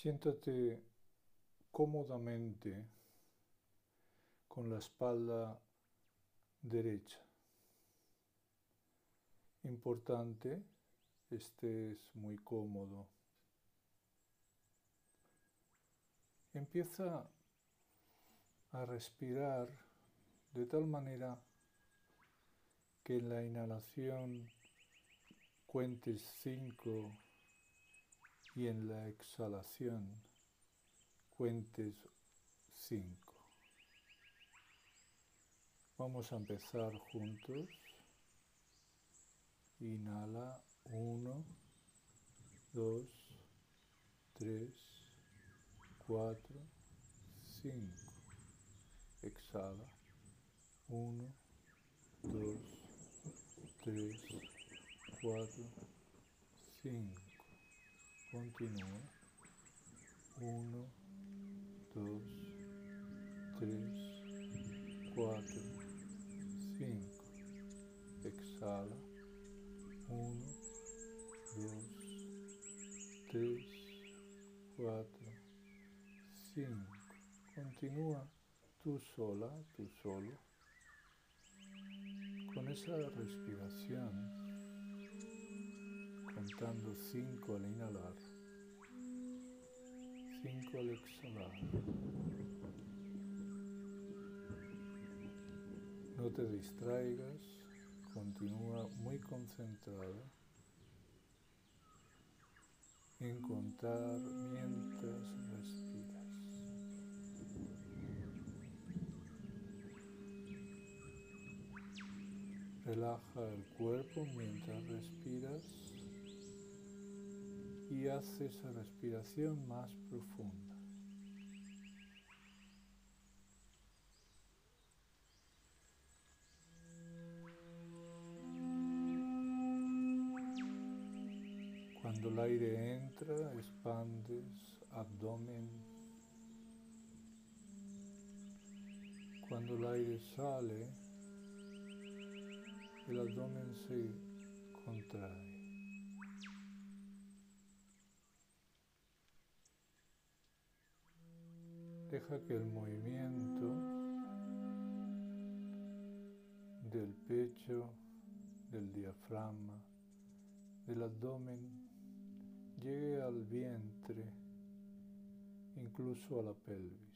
Siéntate cómodamente con la espalda derecha. Importante, estés muy cómodo. Empieza a respirar de tal manera que en la inhalación cuentes cinco y en la exhalación cuentes 5. Vamos a empezar juntos. Inhala 1, 2, 3, 4, 5. Exhala 1, 2, 3, 4, 5 continúa Uno, dos, tres, cuatro, cinco. Exhala. Uno, dos, tres, cuatro, cinco. Continúa tú sola, tú solo, con esa respiración, contando cinco al inhalar. 5 al exhalar. No te distraigas, continúa muy concentrada en contar mientras respiras. Relaja el cuerpo mientras respiras y hace esa respiración más profunda. Cuando el aire entra, expandes abdomen. Cuando el aire sale, el abdomen se contrae. Deja que el movimiento del pecho, del diafragma, del abdomen llegue al vientre, incluso a la pelvis.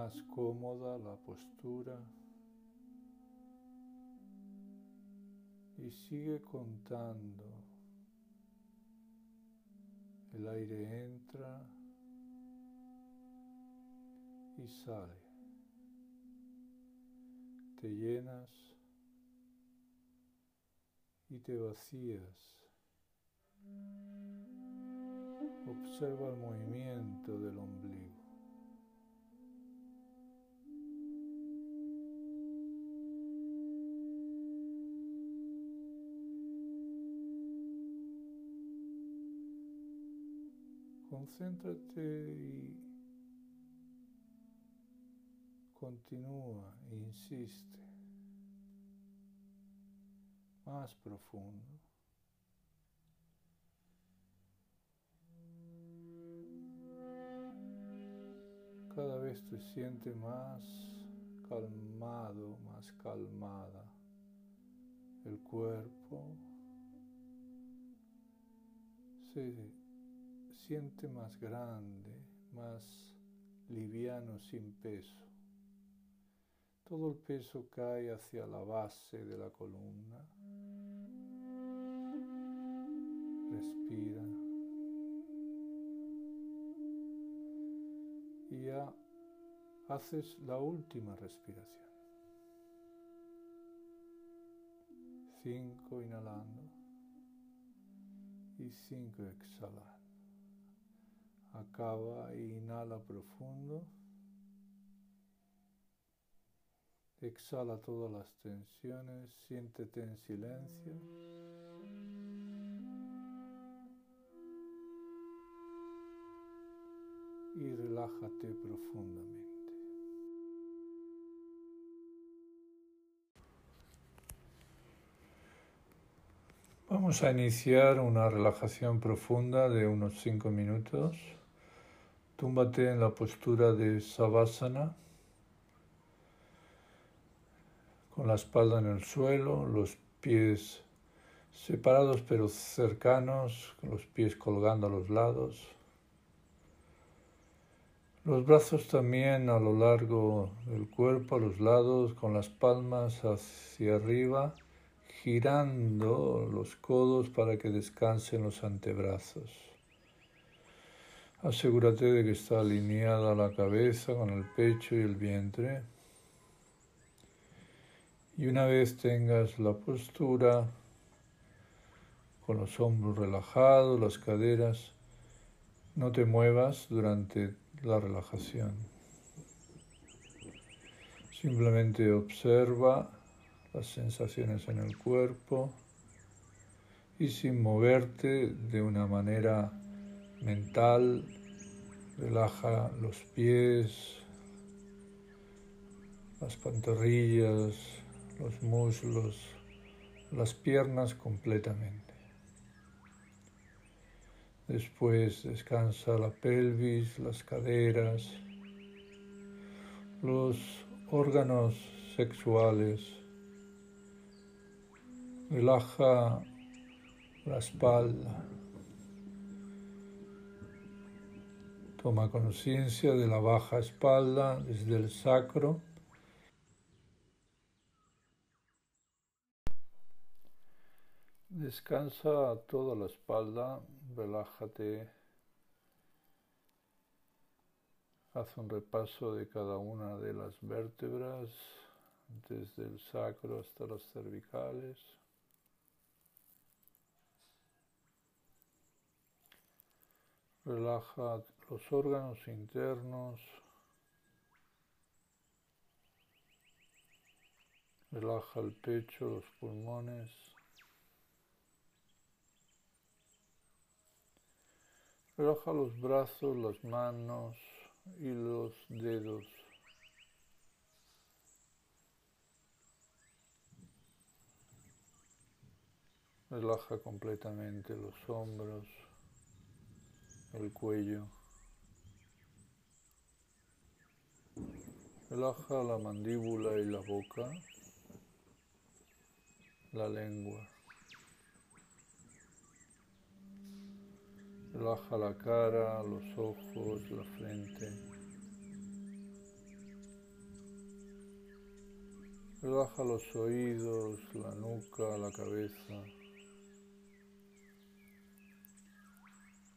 Más cómoda la postura y sigue contando. El aire entra y sale. Te llenas y te vacías. Observa el movimiento del ombligo. Concéntrate y continúa, insiste, más profundo. Cada vez te sientes más calmado, más calmada el cuerpo. Se siente más grande, más liviano sin peso. Todo el peso cae hacia la base de la columna. Respira. Y ya haces la última respiración. Cinco inhalando y cinco exhalando. Acaba inhala profundo. Exhala todas las tensiones, siéntete en silencio. y relájate profundamente. Vamos a iniciar una relajación profunda de unos 5 minutos. Túmbate en la postura de Savasana, con la espalda en el suelo, los pies separados pero cercanos, con los pies colgando a los lados. Los brazos también a lo largo del cuerpo, a los lados, con las palmas hacia arriba girando los codos para que descansen los antebrazos. Asegúrate de que está alineada la cabeza con el pecho y el vientre. Y una vez tengas la postura, con los hombros relajados, las caderas, no te muevas durante la relajación. Simplemente observa las sensaciones en el cuerpo y sin moverte de una manera mental, relaja los pies, las pantorrillas, los muslos, las piernas completamente. Después descansa la pelvis, las caderas, los órganos sexuales, Relaja la espalda. Toma conciencia de la baja espalda desde el sacro. Descansa toda la espalda, relájate. Haz un repaso de cada una de las vértebras, desde el sacro hasta las cervicales. Relaja los órganos internos. Relaja el pecho, los pulmones. Relaja los brazos, las manos y los dedos. Relaja completamente los hombros el cuello. Relaja la mandíbula y la boca, la lengua. Relaja la cara, los ojos, la frente. Relaja los oídos, la nuca, la cabeza.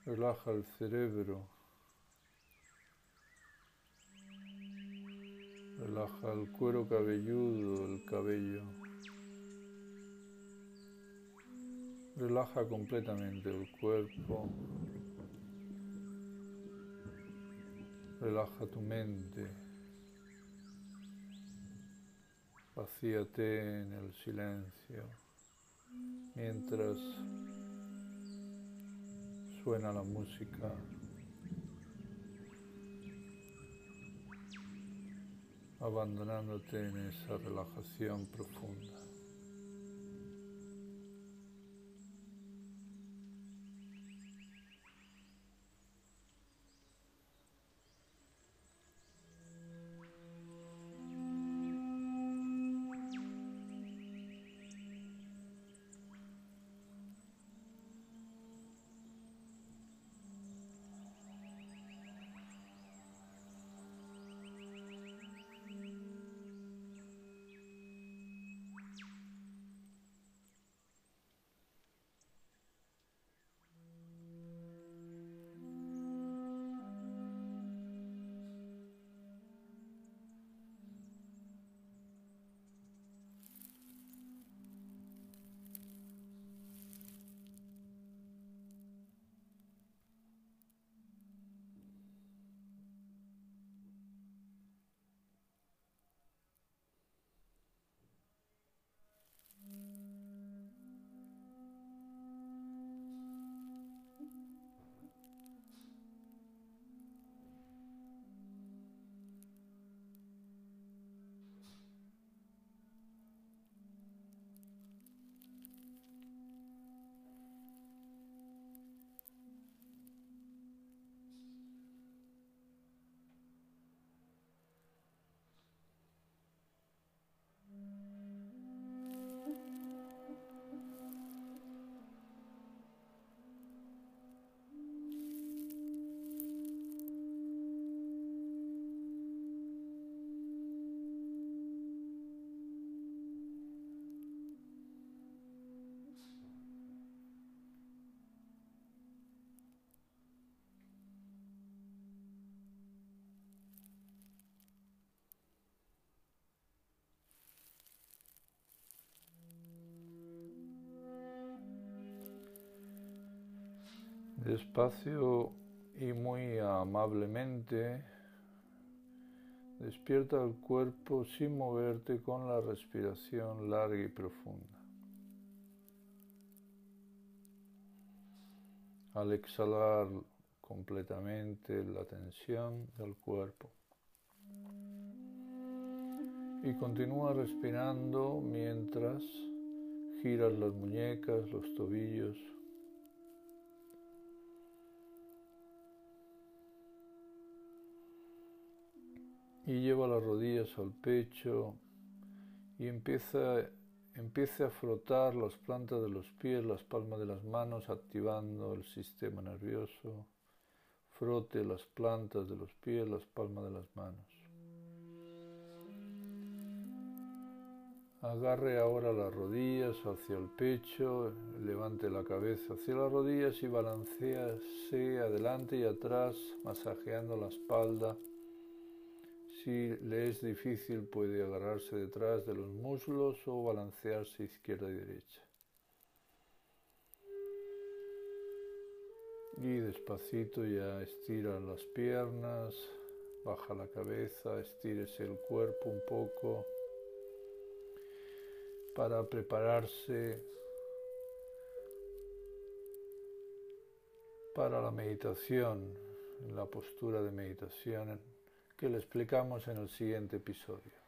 Relaja el cerebro. Relaja el cuero cabelludo, el cabello. Relaja completamente el cuerpo. Relaja tu mente. Vacíate en el silencio mientras suena la música. abandonándote en esa relajación profunda. Despacio y muy amablemente despierta el cuerpo sin moverte con la respiración larga y profunda. Al exhalar completamente la tensión del cuerpo. Y continúa respirando mientras giras las muñecas, los tobillos. Y lleva las rodillas al pecho y empieza, empieza a frotar las plantas de los pies, las palmas de las manos, activando el sistema nervioso. Frote las plantas de los pies, las palmas de las manos. Agarre ahora las rodillas hacia el pecho, levante la cabeza hacia las rodillas y balancease adelante y atrás, masajeando la espalda. Si le es difícil puede agarrarse detrás de los muslos o balancearse izquierda y derecha. Y despacito ya estira las piernas, baja la cabeza, estírese el cuerpo un poco para prepararse para la meditación, la postura de meditación que le explicamos en el siguiente episodio.